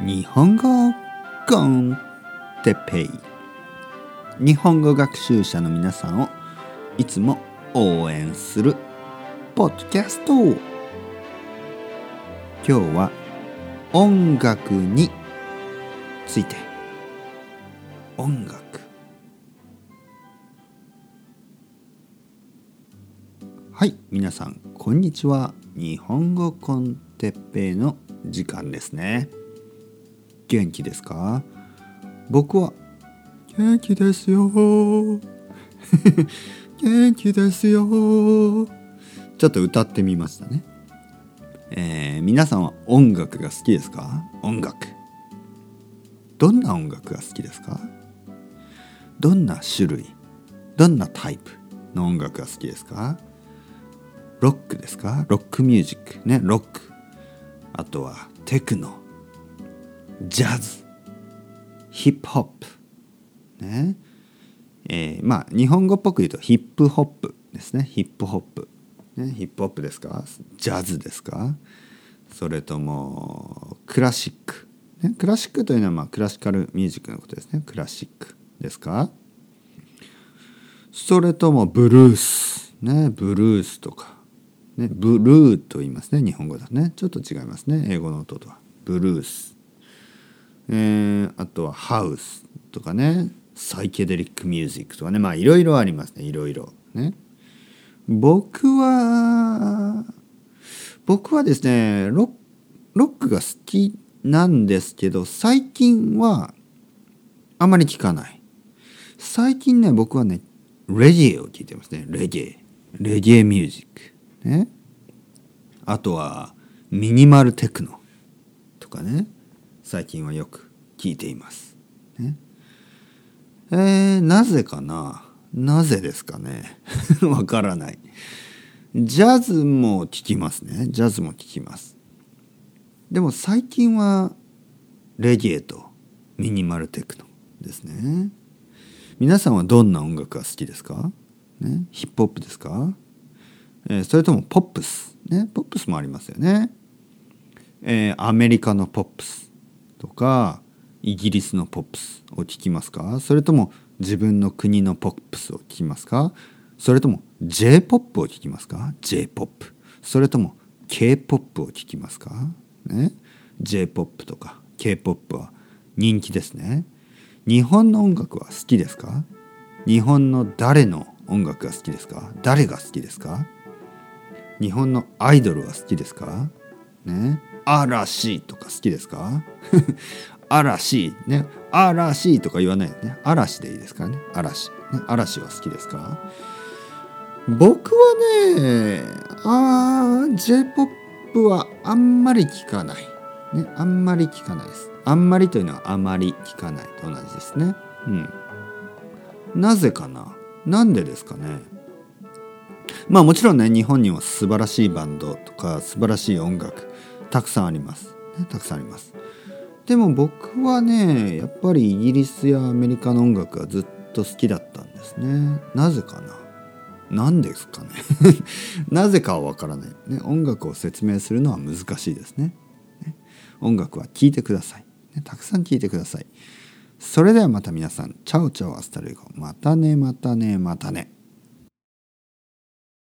日本語コンテペイ。日本語学習者の皆さんをいつも応援するポッドキャスト今日は音楽について。音楽。はい皆さんこんにちは。日本語コンテッペイの時間ですね。元気ですか？僕は元気ですよ。元気ですよ。ちょっと歌ってみましたね。えー、皆さんは音楽が好きですか？音楽。どんな音楽が好きですか？どんな種類？どんなタイプの音楽が好きですか？ロックですか？ロックミュージックねロック。あとはテクノ。ジャズヒップホップね。えー、まあ日本語っぽく言うとヒップホップですね。ヒップホップ、ね、ヒップホップですか？ジャズですか？それともクラシック、ね、クラシックというのはまあクラシカルミュージックのことですね。クラシックですか？それともブルースね。ブルースとか、ね、ブルーと言いますね。日本語だね。ちょっと違いますね。英語の音とは。ブルース。えー、あとはハウスとかねサイケデリックミュージックとかねまあいろいろありますねいろいろ。ね。僕は僕はですねロックが好きなんですけど最近はあまり聞かない。最近ね僕はねレゲエを聞いてますね。レゲエ。レゲエミュージック。ね。あとはミニマルテクノとかね。最近はよく聞いています。ね、えー、なぜかな？なぜですかね？わからない。ジャズも聞きますね。ジャズも聞きます。でも最近はレゲエとミニマルテクノですね。皆さんはどんな音楽が好きですか、ね、ヒップホップですか、えー、それともポップス、ね、ポップスもありますよね。えー、アメリカのポップスとかイギリスのポップスを聞きますか？それとも自分の国のポップスを聞きますか？それとも J-POP を聞きますか？J-POP それとも K-POP を聞きますか？ね？J-POP とか K-POP は人気ですね。日本の音楽は好きですか？日本の誰の音楽が好きですか？誰が好きですか？日本のアイドルは好きですか？ね。嵐とか好きですか？嵐ね。嵐とか言わないね。嵐でいいですからね。嵐、ね、嵐は好きですか？僕はねあ J-POP はあんまり聞かない、ね、あんまり聞かないです。あんまりというのはあまり聞かないと同じですね。うん。なぜかな？なんでですかね？まあもちろんね日本には素晴らしいバンドとか素晴らしい音楽たくさんあります、ね、たくさんあります。でも僕はねやっぱりイギリスやアメリカの音楽がずっと好きだったんですね。なぜかな？何ですかね？なぜかはわからない、ね、音楽を説明するのは難しいですね。ね。音楽は聴いてください、ね、たくさん聴いてください。それではまた皆さんチャオチャオ hasta luego。またねまたねまたね。